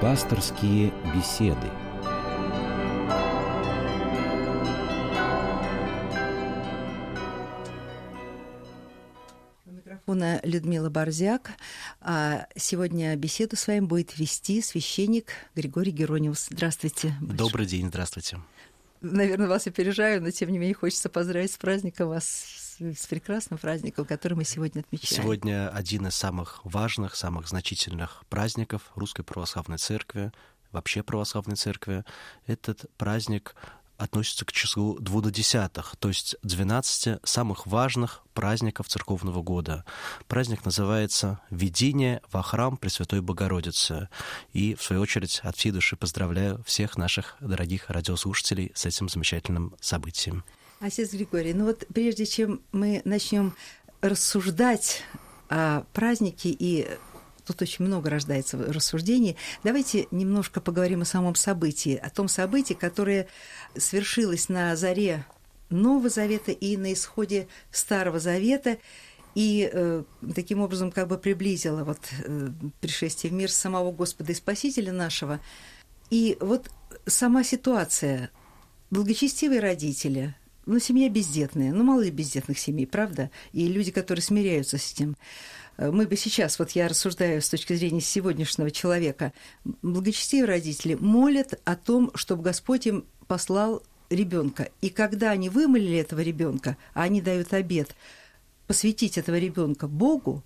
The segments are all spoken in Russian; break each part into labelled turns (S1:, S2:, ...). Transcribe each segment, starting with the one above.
S1: Пасторские беседы.
S2: микрофона Людмила Борзяк. А сегодня беседу с вами будет вести священник Григорий Герониус. Здравствуйте.
S3: Добрый день, здравствуйте.
S2: Наверное, вас опережаю, но тем не менее хочется поздравить с праздником вас, с прекрасным праздником, который мы сегодня отмечаем.
S3: Сегодня один из самых важных, самых значительных праздников Русской Православной Церкви, вообще Православной Церкви. Этот праздник относится к числу двудесятых, то есть 12 самых важных праздников церковного года. Праздник называется «Введение во храм Пресвятой Богородицы». И, в свою очередь, от всей души поздравляю всех наших дорогих радиослушателей с этим замечательным событием.
S2: Отец Григорий, ну вот прежде чем мы начнем рассуждать о празднике и тут очень много рождается рассуждений. Давайте немножко поговорим о самом событии, о том событии, которое свершилось на заре Нового Завета и на исходе Старого Завета, и э, таким образом как бы приблизило вот э, пришествие в мир самого Господа и Спасителя нашего. И вот сама ситуация, благочестивые родители, ну, семья бездетная, ну, мало ли бездетных семей, правда? И люди, которые смиряются с этим. Э, мы бы сейчас, вот я рассуждаю с точки зрения сегодняшнего человека, благочестивые родители молят о том, чтобы Господь им послал ребенка. И когда они вымолили этого ребенка, а они дают обед посвятить этого ребенка Богу,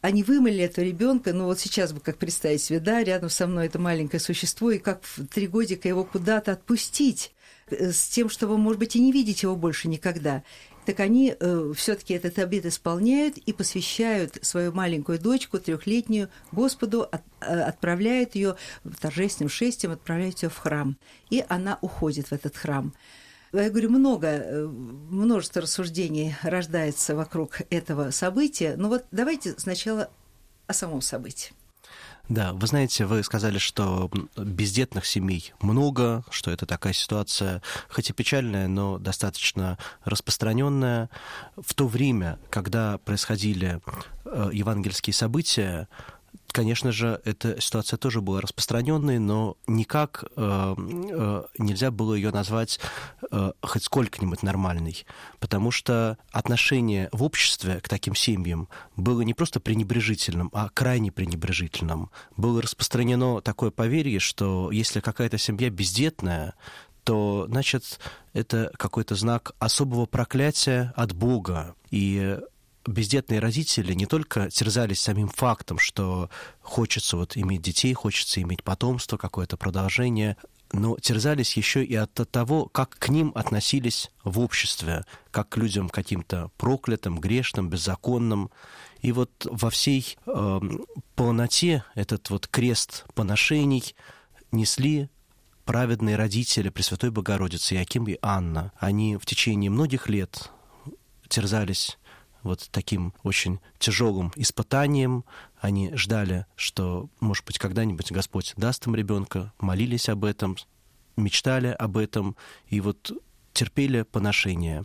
S2: они вымыли этого ребенка, ну вот сейчас бы как представить себе, да, рядом со мной это маленькое существо, и как в три годика его куда-то отпустить с тем, чтобы, может быть, и не видеть его больше никогда так они э, все-таки этот обет исполняют и посвящают свою маленькую дочку, трехлетнюю, Господу, от, э, отправляют ее торжественным шествием, отправляют ее в храм. И она уходит в этот храм. Я говорю, много, э, множество рассуждений рождается вокруг этого события. Но вот давайте сначала о самом событии.
S3: Да, вы знаете, вы сказали, что бездетных семей много, что это такая ситуация, хоть и печальная, но достаточно распространенная. В то время, когда происходили э, евангельские события, конечно же, эта ситуация тоже была распространенной, но никак э, э, нельзя было ее назвать э, хоть сколько-нибудь нормальной, потому что отношение в обществе к таким семьям было не просто пренебрежительным, а крайне пренебрежительным. Было распространено такое поверье, что если какая-то семья бездетная, то, значит, это какой-то знак особого проклятия от Бога. И бездетные родители не только терзались самим фактом, что хочется вот иметь детей, хочется иметь потомство, какое-то продолжение, но терзались еще и от того, как к ним относились в обществе, как к людям каким-то проклятым, грешным, беззаконным. И вот во всей э, полноте этот вот крест поношений несли праведные родители Пресвятой Богородицы, Яким и Анна. Они в течение многих лет терзались вот таким очень тяжелым испытанием. Они ждали, что, может быть, когда-нибудь Господь даст им ребенка, молились об этом, мечтали об этом, и вот терпели поношение.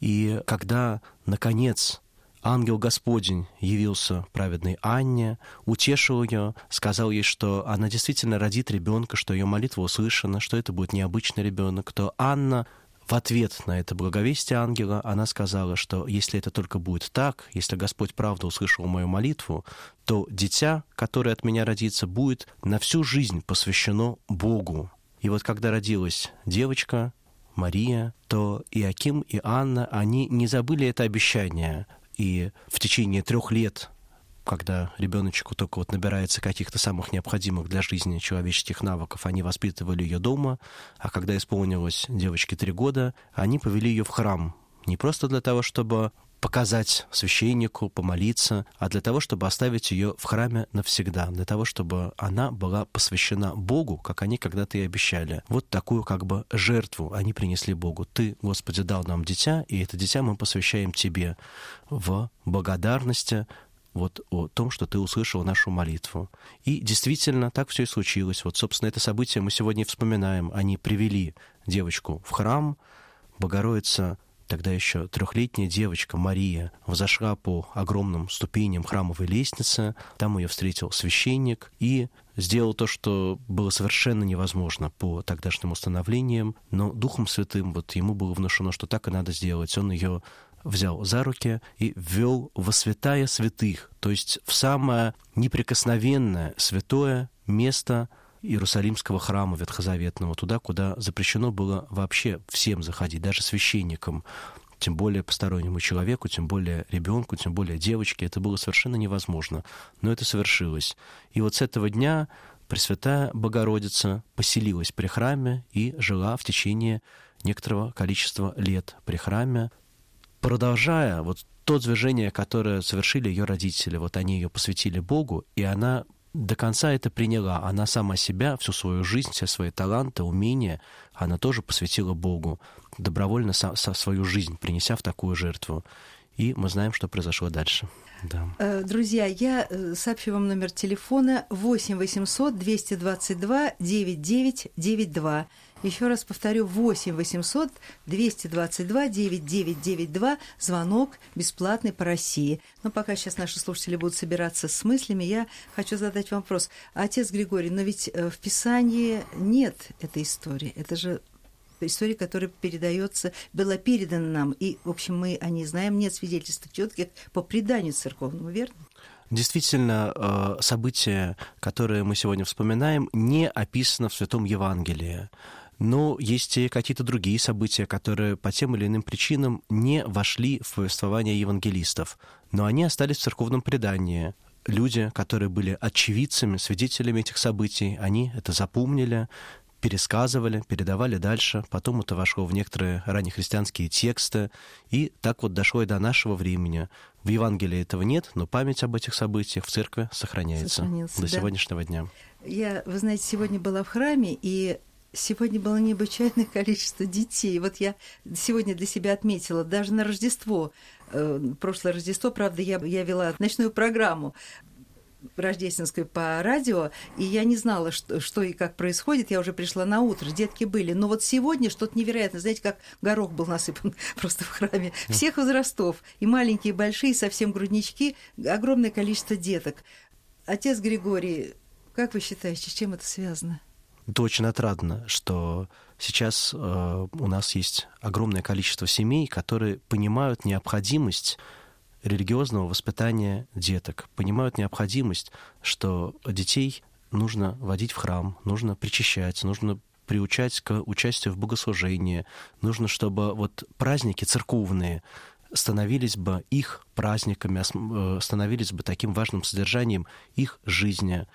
S3: И когда, наконец, ангел Господень явился праведной Анне, утешил ее, сказал ей, что она действительно родит ребенка, что ее молитва услышана, что это будет необычный ребенок, то Анна в ответ на это благовестие ангела она сказала, что если это только будет так, если Господь правда услышал мою молитву, то дитя, которое от меня родится, будет на всю жизнь посвящено Богу. И вот когда родилась девочка, Мария, то и Аким, и Анна, они не забыли это обещание. И в течение трех лет когда ребеночку только вот набирается каких-то самых необходимых для жизни человеческих навыков, они воспитывали ее дома, а когда исполнилось девочке три года, они повели ее в храм. Не просто для того, чтобы показать священнику, помолиться, а для того, чтобы оставить ее в храме навсегда, для того, чтобы она была посвящена Богу, как они когда-то и обещали. Вот такую как бы жертву они принесли Богу. Ты, Господи, дал нам дитя, и это дитя мы посвящаем Тебе в благодарности вот о том, что ты услышал нашу молитву. И действительно, так все и случилось. Вот, собственно, это событие мы сегодня вспоминаем. Они привели девочку в храм, Богородица тогда еще трехлетняя девочка Мария взошла по огромным ступеням храмовой лестницы. Там ее встретил священник и сделал то, что было совершенно невозможно по тогдашним установлениям, но Духом Святым вот ему было внушено, что так и надо сделать. Он ее взял за руки и ввел во святая святых, то есть в самое неприкосновенное святое место Иерусалимского храма ветхозаветного, туда, куда запрещено было вообще всем заходить, даже священникам, тем более постороннему человеку, тем более ребенку, тем более девочке. Это было совершенно невозможно. Но это совершилось. И вот с этого дня Пресвятая Богородица поселилась при храме и жила в течение некоторого количества лет при храме, продолжая вот то движение, которое совершили ее родители. Вот они ее посвятили Богу, и она до конца это приняла. Она сама себя, всю свою жизнь, все свои таланты, умения, она тоже посвятила Богу, добровольно со, со свою жизнь принеся в такую жертву. И мы знаем, что произошло дальше. Да.
S2: Э, друзья, я э, сообщу вам номер телефона 8 800 222 9992. Еще раз повторю, 8 800 222 9992, звонок бесплатный по России. Но пока сейчас наши слушатели будут собираться с мыслями, я хочу задать вам вопрос. Отец Григорий, но ведь э, в Писании нет этой истории. Это же история, которая передается, была передана нам, и, в общем, мы о ней знаем, нет свидетельств четких по преданию церковному, верно?
S3: Действительно, э, события, которые мы сегодня вспоминаем, не описаны в Святом Евангелии. Но есть и какие-то другие события, которые по тем или иным причинам не вошли в повествование евангелистов, но они остались в церковном предании. Люди, которые были очевидцами, свидетелями этих событий, они это запомнили, пересказывали, передавали дальше, потом это вошло в некоторые раннехристианские тексты, и так вот дошло и до нашего времени. В Евангелии этого нет, но память об этих событиях в церкви сохраняется Сохранился, до да. сегодняшнего дня.
S2: Я, вы знаете, сегодня была в храме, и Сегодня было необычайное количество детей. Вот я сегодня для себя отметила, даже на Рождество, э, прошлое Рождество, правда, я, я вела ночную программу рождественскую по радио, и я не знала, что, что и как происходит. Я уже пришла на утро, детки были. Но вот сегодня что-то невероятное. Знаете, как горох был насыпан просто в храме. Всех возрастов, и маленькие, и большие, совсем груднички, огромное количество деток. Отец Григорий, как вы считаете, с чем это связано?
S3: Это очень отрадно, что сейчас э, у нас есть огромное количество семей, которые понимают необходимость религиозного воспитания деток, понимают необходимость, что детей нужно водить в храм, нужно причащать, нужно приучать к участию в богослужении, нужно, чтобы вот праздники церковные становились бы их праздниками, э, становились бы таким важным содержанием их жизни.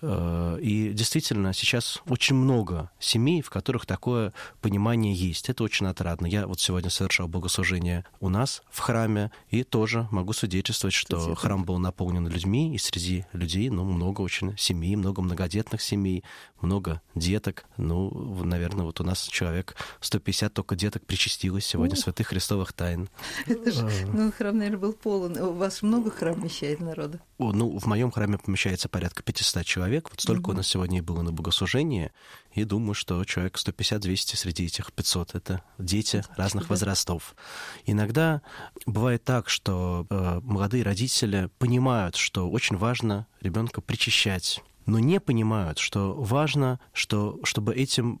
S3: Э, и действительно, сейчас очень много семей, в которых такое понимание есть. Это очень отрадно. Я вот сегодня совершал богослужение у нас в храме, и тоже могу свидетельствовать, что храм был наполнен людьми, и среди людей ну, много очень семей, много многодетных семей, много деток. Ну, наверное, вот у нас человек 150 только деток причастилось сегодня О. святых христовых тайн.
S2: Это же, э. ну, храм, наверное, был полон. У вас много храм вмещает народа?
S3: Ну, в моем храме помещается порядка 500 человек человек. Вот столько mm-hmm. у нас сегодня и было на богослужении. И думаю, что человек 150-200 среди этих 500 — это дети разных да. возрастов. Иногда бывает так, что э, молодые родители понимают, что очень важно ребенка причащать, но не понимают, что важно, что, чтобы этим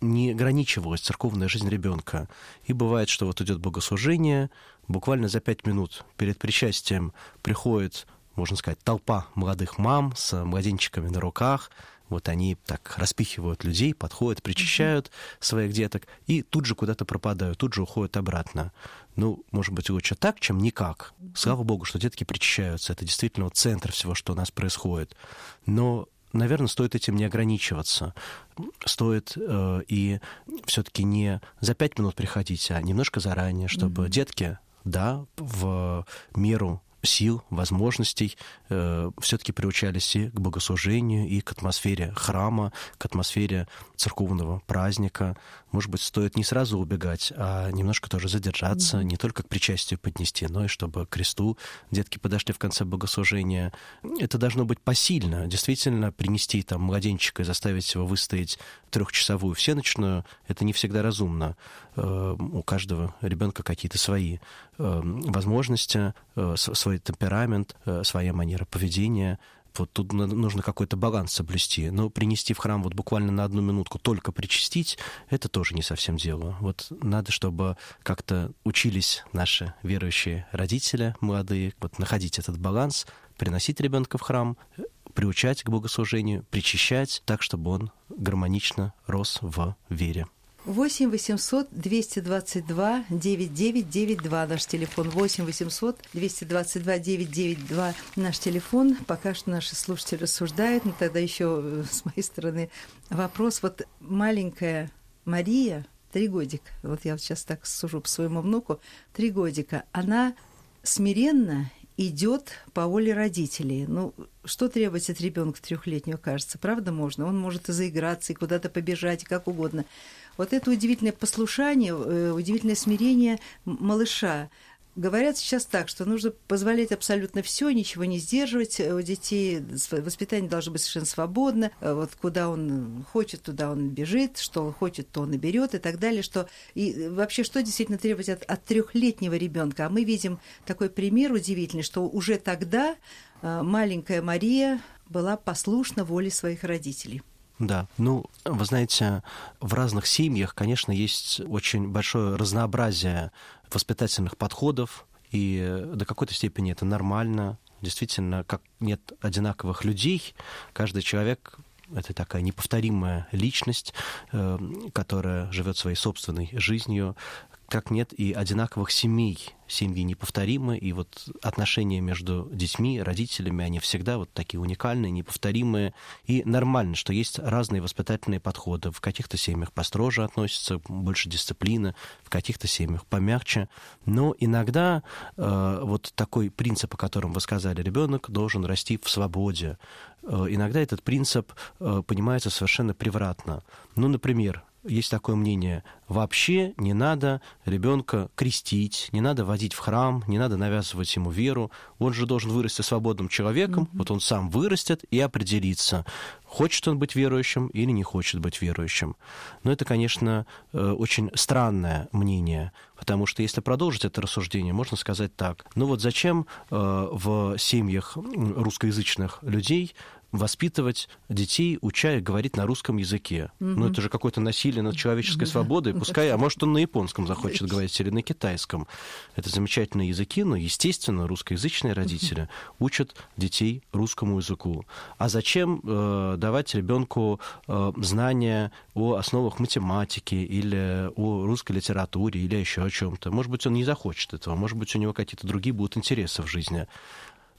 S3: не ограничивалась церковная жизнь ребенка. И бывает, что вот идет богослужение, буквально за пять минут перед причастием приходит можно сказать, толпа молодых мам с младенчиками на руках. Вот они так распихивают людей, подходят, причащают mm-hmm. своих деток и тут же куда-то пропадают, тут же уходят обратно. Ну, может быть, лучше так, чем никак. Слава богу, что детки причащаются. Это действительно вот центр всего, что у нас происходит. Но наверное, стоит этим не ограничиваться. Стоит э, и все-таки не за пять минут приходить, а немножко заранее, чтобы mm-hmm. детки, да, в меру сил, возможностей э, все-таки приучались и к богослужению, и к атмосфере храма, к атмосфере церковного праздника. Может быть, стоит не сразу убегать, а немножко тоже задержаться, mm-hmm. не только к причастию поднести, но и чтобы к кресту детки подошли в конце богослужения. Это должно быть посильно. Действительно, принести там младенчика и заставить его выстоять трехчасовую всеночную, это не всегда разумно. Э, у каждого ребенка какие-то свои возможности, э, свой темперамент, своя манера поведения. Вот тут нужно какой-то баланс соблюсти. Но принести в храм вот буквально на одну минутку только причастить, это тоже не совсем дело. Вот надо, чтобы как-то учились наши верующие родители молодые, вот находить этот баланс, приносить ребенка в храм, приучать к богослужению, причащать так, чтобы он гармонично рос в вере.
S2: 8 800 222 9992 наш телефон. 8 800 222 992 наш телефон. Пока что наши слушатели рассуждают, но тогда еще э, с моей стороны вопрос. Вот маленькая Мария, три годика, вот я вот сейчас так сужу по своему внуку, три годика, она смиренно идет по воле родителей. Ну, что требовать от ребенка трехлетнего, кажется, правда можно? Он может и заиграться, и куда-то побежать, и как угодно. Вот это удивительное послушание, э, удивительное смирение малыша. Говорят сейчас так, что нужно позволять абсолютно все, ничего не сдерживать. У детей воспитание должно быть совершенно свободно. Вот куда он хочет, туда он бежит, что он хочет, то он и берет и так далее. Что... И вообще, что действительно требовать от, от трехлетнего ребенка? А мы видим такой пример удивительный, что уже тогда э, маленькая Мария была послушна воле своих родителей.
S3: Да, ну, вы знаете, в разных семьях, конечно, есть очень большое разнообразие воспитательных подходов, и до какой-то степени это нормально. Действительно, как нет одинаковых людей, каждый человек это такая неповторимая личность, э, которая живет своей собственной жизнью, как нет и одинаковых семей. Семьи неповторимы, и вот отношения между детьми, родителями, они всегда вот такие уникальные, неповторимые. И нормально, что есть разные воспитательные подходы. В каких-то семьях построже относятся, больше дисциплины, в каких-то семьях помягче. Но иногда э, вот такой принцип, о котором вы сказали, ребенок должен расти в свободе. Э, иногда этот принцип э, понимается совершенно превратно. Ну, например, есть такое мнение, вообще не надо ребенка крестить, не надо водить в храм, не надо навязывать ему веру. Он же должен вырасти свободным человеком, mm-hmm. вот он сам вырастет и определится, хочет он быть верующим или не хочет быть верующим. Но это, конечно, э, очень странное мнение, потому что если продолжить это рассуждение, можно сказать так. Ну вот зачем э, в семьях русскоязычных людей воспитывать детей, уча их говорить на русском языке. Mm-hmm. Ну, это же какое-то насилие над человеческой mm-hmm. свободой. Пускай, а может, он на японском захочет говорить или на китайском. Это замечательные языки, но, естественно, русскоязычные родители учат детей русскому языку. А зачем э, давать ребенку э, знания о основах математики или о русской литературе или еще о чем-то? Может быть, он не захочет этого, может быть, у него какие-то другие будут интересы в жизни.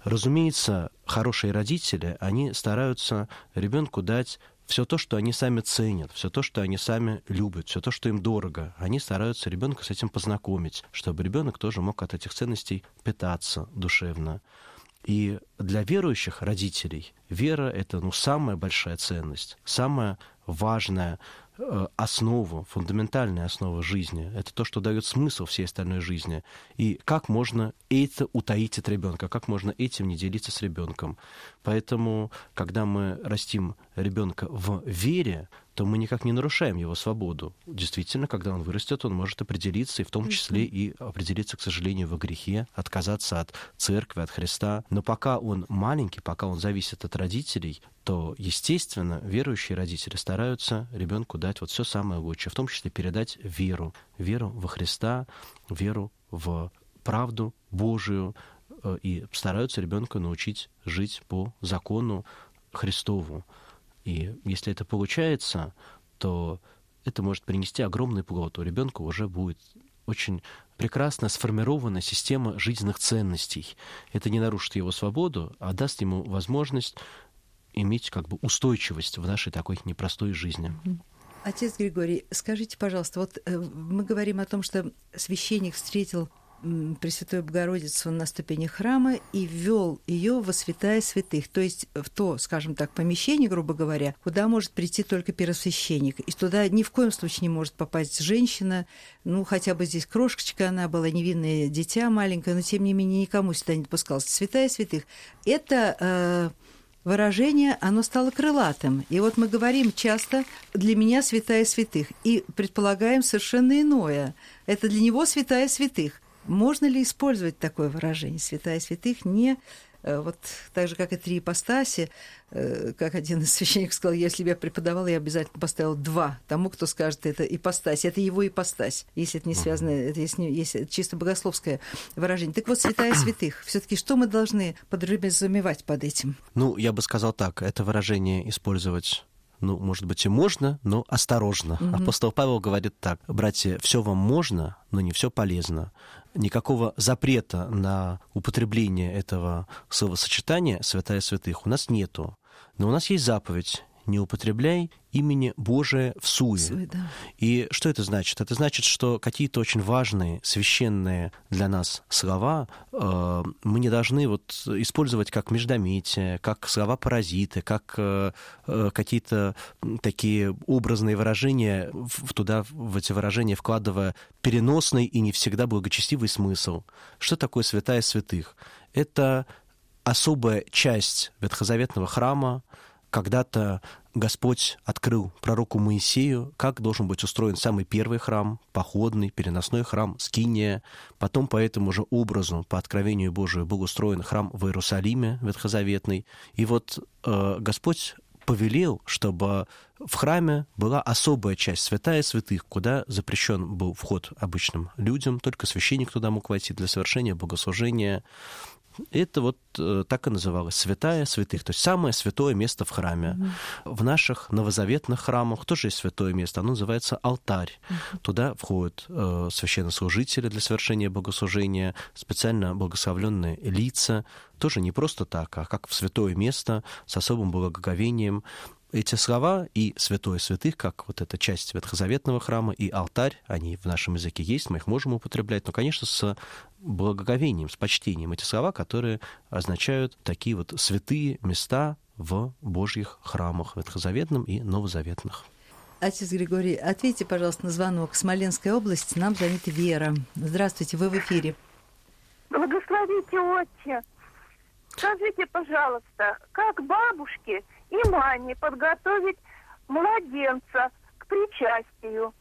S3: Разумеется, хорошие родители, они стараются ребенку дать все то, что они сами ценят, все то, что они сами любят, все то, что им дорого. Они стараются ребенка с этим познакомить, чтобы ребенок тоже мог от этих ценностей питаться душевно. И для верующих родителей вера — это ну, самая большая ценность, самая важная основу, фундаментальная основа жизни. Это то, что дает смысл всей остальной жизни. И как можно это утаить от ребенка, как можно этим не делиться с ребенком. Поэтому, когда мы растим ребенка в вере, то мы никак не нарушаем его свободу. Действительно, когда он вырастет, он может определиться, и в том числе и определиться, к сожалению, во грехе, отказаться от церкви, от Христа. Но пока он маленький, пока он зависит от родителей, то, естественно, верующие родители стараются ребенку дать вот все самое лучшее, в том числе передать веру, веру во Христа, веру в правду Божию, э, и стараются ребенка научить жить по закону Христову. И если это получается, то это может принести огромный плод. У ребенка уже будет очень прекрасно сформирована система жизненных ценностей. Это не нарушит его свободу, а даст ему возможность иметь как бы устойчивость в нашей такой непростой жизни.
S2: Отец Григорий, скажите, пожалуйста, вот э, мы говорим о том, что священник встретил Пресвятую Богородицу на ступени храма и ввел ее во святая святых, то есть в то, скажем так, помещение, грубо говоря, куда может прийти только первосвященник. И туда ни в коем случае не может попасть женщина, ну, хотя бы здесь крошечка она была, невинное дитя маленькое, но тем не менее никому сюда не допускалось. Святая святых – это э, выражение, оно стало крылатым. И вот мы говорим часто «для меня святая святых» и предполагаем совершенно иное. Это для него святая святых. Можно ли использовать такое выражение «святая святых» не э, вот так же, как и три ипостаси, э, как один из священников сказал, если бы я преподавал, я обязательно поставил два тому, кто скажет, это ипостась, это его ипостась, если это не связано, это если, если чисто богословское выражение. Так вот, святая святых, все таки что мы должны подразумевать под этим?
S3: Ну, я бы сказал так, это выражение использовать ну, может быть, и можно, но осторожно. Mm-hmm. Апостол Павел говорит так, братья, все вам можно, но не все полезно никакого запрета на употребление этого словосочетания «святая святых» у нас нету. Но у нас есть заповедь не употребляй имени Божия в суе. суе да. И что это значит? Это значит, что какие-то очень важные, священные для нас слова э, мы не должны вот использовать как междометие, как слова-паразиты, как э, э, какие-то такие образные выражения, в, туда, в эти выражения вкладывая переносный и не всегда благочестивый смысл. Что такое святая святых? Это особая часть ветхозаветного храма, когда-то Господь открыл пророку Моисею, как должен быть устроен самый первый храм, походный, переносной храм, скиния. Потом по этому же образу, по откровению Божию, был устроен храм в Иерусалиме, ветхозаветный. И вот э, Господь повелел, чтобы в храме была особая часть, святая святых, куда запрещен был вход обычным людям, только священник туда мог войти для совершения богослужения. Это вот э, так и называлось святая святых, то есть самое святое место в храме. Mm-hmm. В наших новозаветных храмах тоже есть святое место, оно называется алтарь. Mm-hmm. Туда входят э, священнослужители для совершения богослужения, специально благословленные лица, тоже не просто так, а как в святое место с особым благоговением эти слова и святое святых, как вот эта часть ветхозаветного храма, и алтарь, они в нашем языке есть, мы их можем употреблять, но, конечно, с благоговением, с почтением. Эти слова, которые означают такие вот святые места в Божьих храмах, ветхозаветном и новозаветных.
S2: Отец Григорий, ответьте, пожалуйста, на звонок. Смоленская область, нам звонит Вера. Здравствуйте, вы в эфире.
S4: Благословите, отче. Скажите, пожалуйста, как бабушке и маме подготовить младенца к причастию,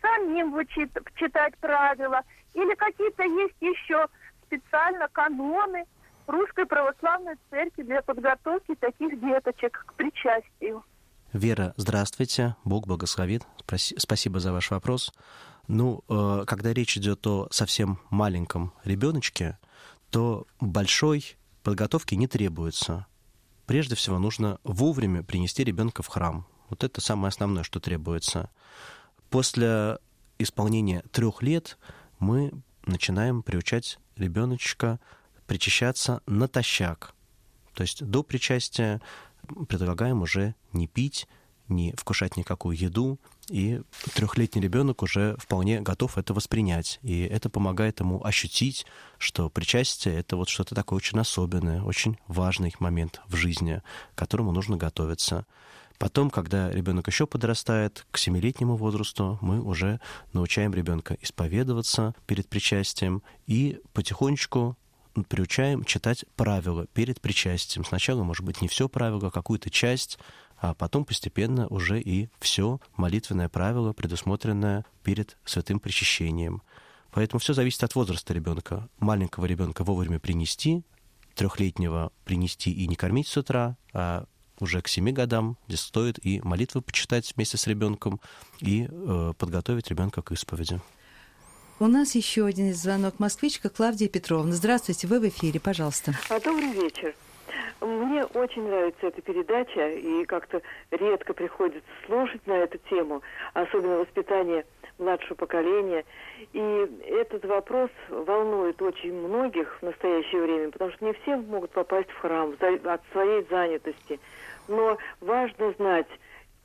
S4: самим вычит, читать правила, или какие-то есть еще специально каноны Русской Православной Церкви для подготовки таких деточек к причастию.
S3: Вера, здравствуйте, Бог благословит. Спасибо за ваш вопрос. Ну, э, когда речь идет о совсем маленьком ребеночке, то большой подготовки не требуется прежде всего нужно вовремя принести ребенка в храм. Вот это самое основное, что требуется. После исполнения трех лет мы начинаем приучать ребеночка причащаться натощак. То есть до причастия предлагаем уже не пить, не вкушать никакую еду, и трехлетний ребенок уже вполне готов это воспринять. И это помогает ему ощутить, что причастие — это вот что-то такое очень особенное, очень важный момент в жизни, к которому нужно готовиться. Потом, когда ребенок еще подрастает, к семилетнему возрасту мы уже научаем ребенка исповедоваться перед причастием и потихонечку приучаем читать правила перед причастием. Сначала, может быть, не все правила, а какую-то часть, а потом постепенно уже и все молитвенное правило, предусмотренное перед святым причащением. Поэтому все зависит от возраста ребенка. Маленького ребенка вовремя принести, трехлетнего принести и не кормить с утра, а уже к семи годам, здесь стоит и молитвы почитать вместе с ребенком, и э, подготовить ребенка к исповеди.
S2: У нас еще один звонок. Москвичка Клавдия Петровна. Здравствуйте, вы в эфире, пожалуйста.
S5: А, добрый вечер. Мне очень нравится эта передача, и как-то редко приходится слушать на эту тему, особенно воспитание младшего поколения. И этот вопрос волнует очень многих в настоящее время, потому что не все могут попасть в храм от своей занятости. Но важно знать,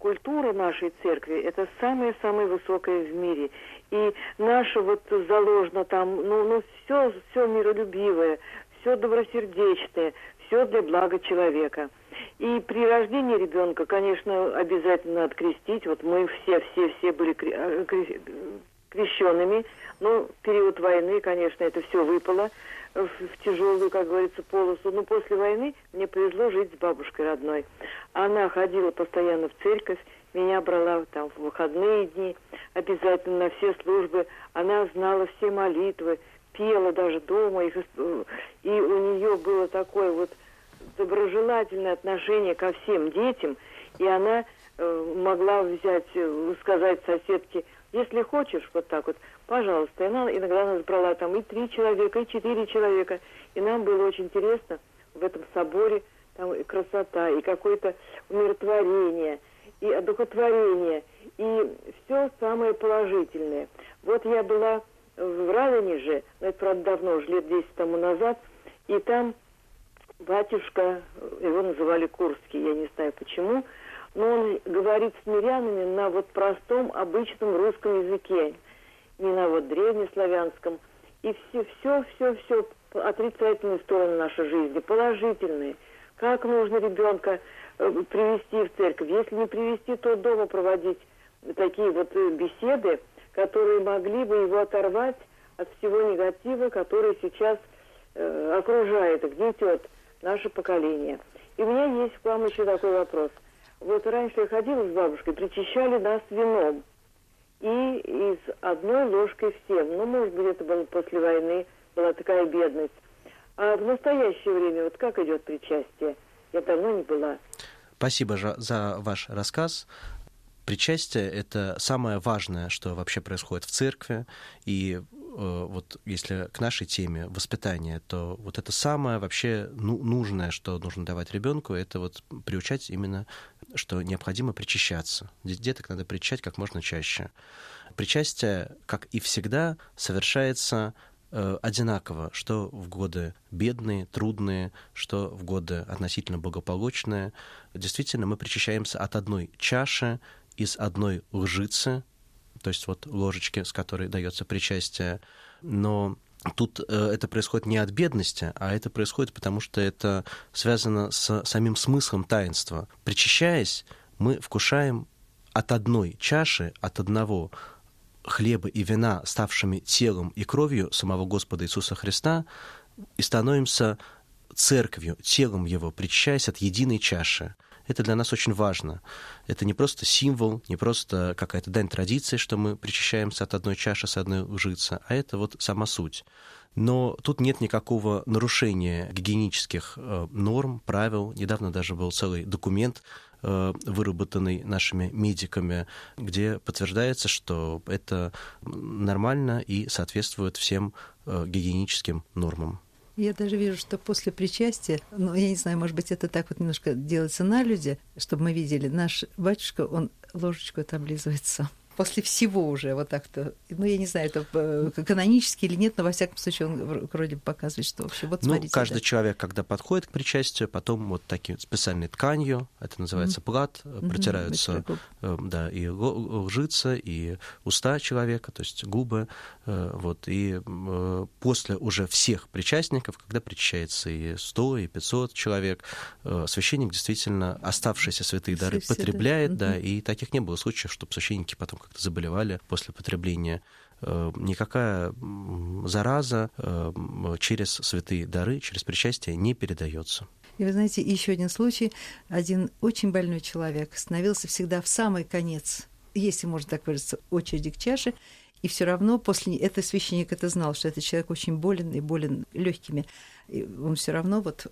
S5: культура нашей церкви – это самое-самое высокое в мире. И наше вот заложено там, ну, ну все, все миролюбивое, все добросердечное, все для блага человека. И при рождении ребенка, конечно, обязательно надо крестить. Вот мы все, все, все были э, крещенными. Но период войны, конечно, это все выпало в, в тяжелую, как говорится, полосу. Но после войны мне повезло жить с бабушкой родной. Она ходила постоянно в церковь, меня брала там в выходные дни, обязательно на все службы. Она знала все молитвы, пела даже дома. Их, и у нее было такое вот доброжелательное отношение ко всем детям. И она э, могла взять, э, сказать соседке, если хочешь, вот так вот, пожалуйста. И она иногда нас брала там и три человека, и четыре человека. И нам было очень интересно в этом соборе, там и красота, и какое-то умиротворение, и одухотворение, и все самое положительное. Вот я была в Радонеже, но это, правда, давно, уже лет 10 тому назад, и там батюшка, его называли Курский, я не знаю почему, но он говорит с мирянами на вот простом, обычном русском языке, не на вот древнеславянском. И все, все, все, все отрицательные стороны нашей жизни, положительные. Как нужно ребенка привести в церковь. Если не привести, то дома проводить такие вот э, беседы, которые могли бы его оторвать от всего негатива, который сейчас э, окружает, гнетет наше поколение. И у меня есть к вам еще такой вопрос. Вот раньше я ходила с бабушкой, причащали нас вином. И из одной ложкой всем. Ну, может быть, это было после войны, была такая бедность. А в настоящее время вот как идет причастие? Я давно не была.
S3: Спасибо за ваш рассказ. Причастие — это самое важное, что вообще происходит в церкви, и Э, вот если к нашей теме воспитания, то вот это самое вообще ну, нужное, что нужно давать ребенку, это вот приучать именно, что необходимо причащаться. Деток надо причащать как можно чаще. Причастие, как и всегда, совершается э, одинаково, что в годы бедные, трудные, что в годы относительно благополучные. Действительно, мы причащаемся от одной чаши, из одной лжицы, то есть вот ложечки, с которой дается причастие. Но тут э, это происходит не от бедности, а это происходит потому, что это связано с самим смыслом таинства. Причащаясь, мы вкушаем от одной чаши, от одного хлеба и вина, ставшими телом и кровью самого Господа Иисуса Христа, и становимся церковью, телом Его, причащаясь от единой чаши это для нас очень важно. Это не просто символ, не просто какая-то дань традиции, что мы причащаемся от одной чаши с одной лжицы, а это вот сама суть. Но тут нет никакого нарушения гигиенических э, норм, правил. Недавно даже был целый документ, выработанный нашими медиками, где подтверждается, что это нормально и соответствует всем э, гигиеническим нормам.
S2: Я даже вижу, что после причастия, ну, я не знаю, может быть, это так вот немножко делается на люди, чтобы мы видели, наш батюшка, он ложечку это облизывается после всего уже вот так-то. Ну, я не знаю, это э, канонически или нет, но во всяком случае он вроде бы показывает, что вообще вот
S3: ну,
S2: смотрите.
S3: Ну, каждый да. человек, когда подходит к причастию, потом вот таким специальной тканью, это называется mm-hmm. плат, mm-hmm. протираются mm-hmm. да, и лжица, и уста человека, то есть губы, э, вот, и после уже всех причастников, когда причащается и 100, и 500 человек, священник действительно оставшиеся святые дары все, потребляет, все, да, да mm-hmm. и таких не было случаев, чтобы священники потом как-то заболевали после потребления э, никакая зараза э, через святые дары, через причастие не передается.
S2: И вы знаете, еще один случай. Один очень больной человек становился всегда в самый конец, если можно так выразиться, очереди к чаше, и все равно после этого священник это знал, что этот человек очень болен и болен легкими. И он все равно вот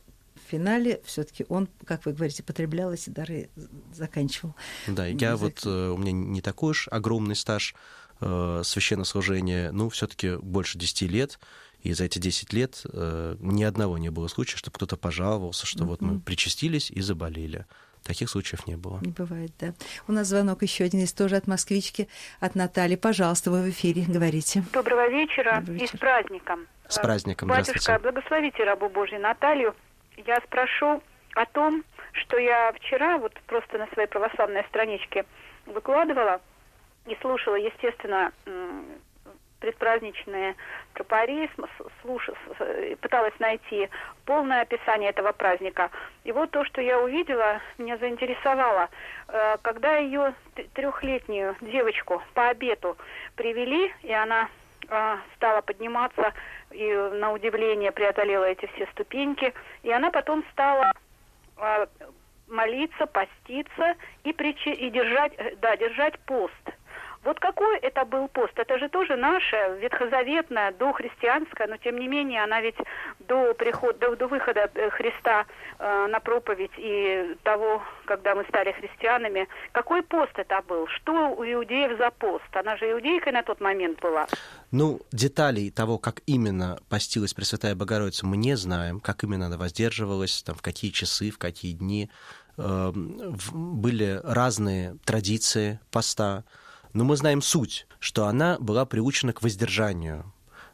S2: финале все-таки он, как вы говорите, потреблял эти дары, заканчивал.
S3: Да, я вот, э, у меня не такой уж огромный стаж э, священнослужения, ну, все-таки больше 10 лет. И за эти 10 лет э, ни одного не было случая, чтобы кто-то пожаловался, что mm-hmm. вот мы причастились и заболели. Таких случаев не было.
S2: Не бывает, да. У нас звонок еще один есть тоже от москвички, от Натальи. Пожалуйста, вы в эфире говорите.
S6: Доброго вечера, Добрый вечер. и с праздником.
S3: С праздником,
S6: Батюшка, благословите рабу Божию Наталью я спрошу о том, что я вчера вот просто на своей православной страничке выкладывала и слушала, естественно, предпраздничные тропари, слуш... пыталась найти полное описание этого праздника. И вот то, что я увидела, меня заинтересовало. Э, когда ее трехлетнюю девочку по обету привели, и она э, стала подниматься и на удивление преодолела эти все ступеньки, и она потом стала э, молиться, поститься и, причи... и держать, да, держать пост – вот какой это был пост? Это же тоже наша ветхозаветная, дохристианская, но тем не менее она ведь до прихода, до, до выхода э, Христа э, на проповедь и того, когда мы стали христианами, какой пост это был? Что у иудеев за пост? Она же иудейкой на тот момент была.
S3: Ну, деталей того, как именно постилась Пресвятая Богородица, мы не знаем, как именно она воздерживалась, там, в какие часы, в какие дни. Э, были разные традиции поста. Но мы знаем суть, что она была приучена к воздержанию.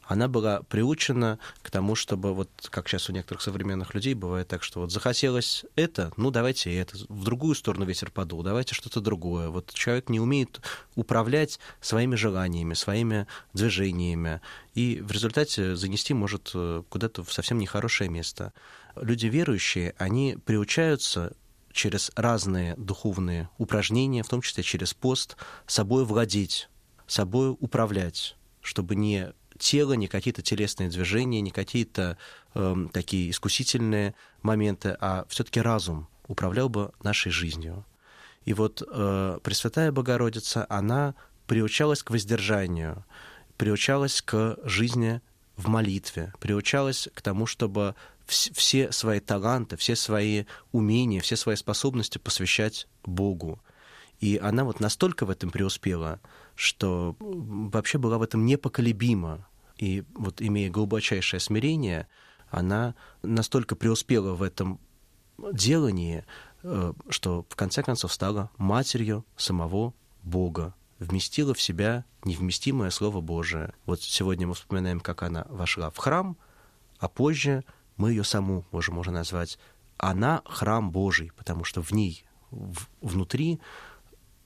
S3: Она была приучена к тому, чтобы, вот как сейчас у некоторых современных людей бывает так, что вот захотелось это, ну давайте это, в другую сторону ветер подул, давайте что-то другое. Вот человек не умеет управлять своими желаниями, своими движениями, и в результате занести может э, куда-то в совсем нехорошее место. Люди верующие, они приучаются через разные духовные упражнения, в том числе через пост, собой владеть, собой управлять, чтобы не тело, не какие-то телесные движения, не какие-то э, такие искусительные моменты, а все-таки разум управлял бы нашей жизнью. И вот э, Пресвятая Богородица, она приучалась к воздержанию, приучалась к жизни в молитве, приучалась к тому, чтобы все свои таланты, все свои умения, все свои способности посвящать Богу. И она вот настолько в этом преуспела, что вообще была в этом непоколебима. И вот имея глубочайшее смирение, она настолько преуспела в этом делании, э, что в конце концов стала матерью самого Бога, вместила в себя невместимое Слово Божие. Вот сегодня мы вспоминаем, как она вошла в храм, а позже мы ее саму можем уже назвать, она храм Божий, потому что в ней, в, внутри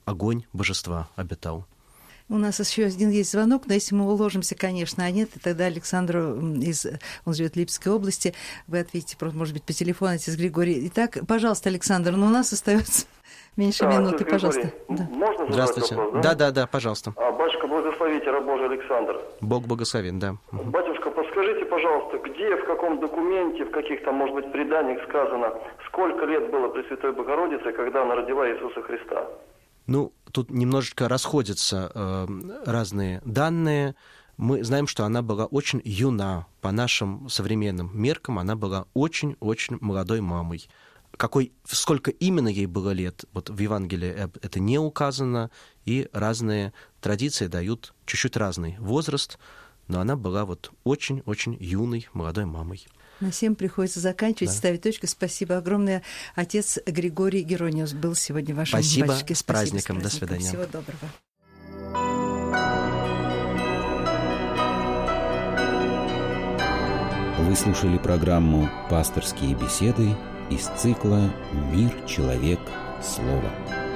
S3: огонь божества обитал.
S2: У нас еще один есть звонок, но если мы уложимся, конечно, а нет, тогда Александру из... Он живет в Липской области. Вы ответите, просто, может быть, по телефону, отец Григорий. Итак, пожалуйста, Александр, но у нас остается меньше да, минуты, пожалуйста.
S7: Да. Можно
S3: Здравствуйте. Вопрос, да? да, да, да, пожалуйста.
S7: А, батюшка, благословите, раб Божий Александр.
S3: Бог благословен, да.
S7: Батюшка, подскажите, пожалуйста, где, в каком документе, в каких-то, может быть, преданиях сказано, сколько лет было Пресвятой Богородице, когда она родила Иисуса Христа?
S3: Ну, тут немножечко расходятся э, разные данные. Мы знаем, что она была очень юна. По нашим современным меркам она была очень-очень молодой мамой. Какой, сколько именно ей было лет, вот в Евангелии это не указано, и разные традиции дают чуть-чуть разный возраст, но она была вот очень-очень юной молодой мамой.
S2: На всем приходится заканчивать, да. ставить точку. Спасибо огромное. Отец Григорий Герониус был сегодня вашим
S3: Спасибо.
S2: батюшке.
S3: С праздником. Спасибо, с праздником. До
S2: свидания. Всего доброго.
S1: Вы слушали программу «Пасторские беседы» из цикла «Мир, человек, слово».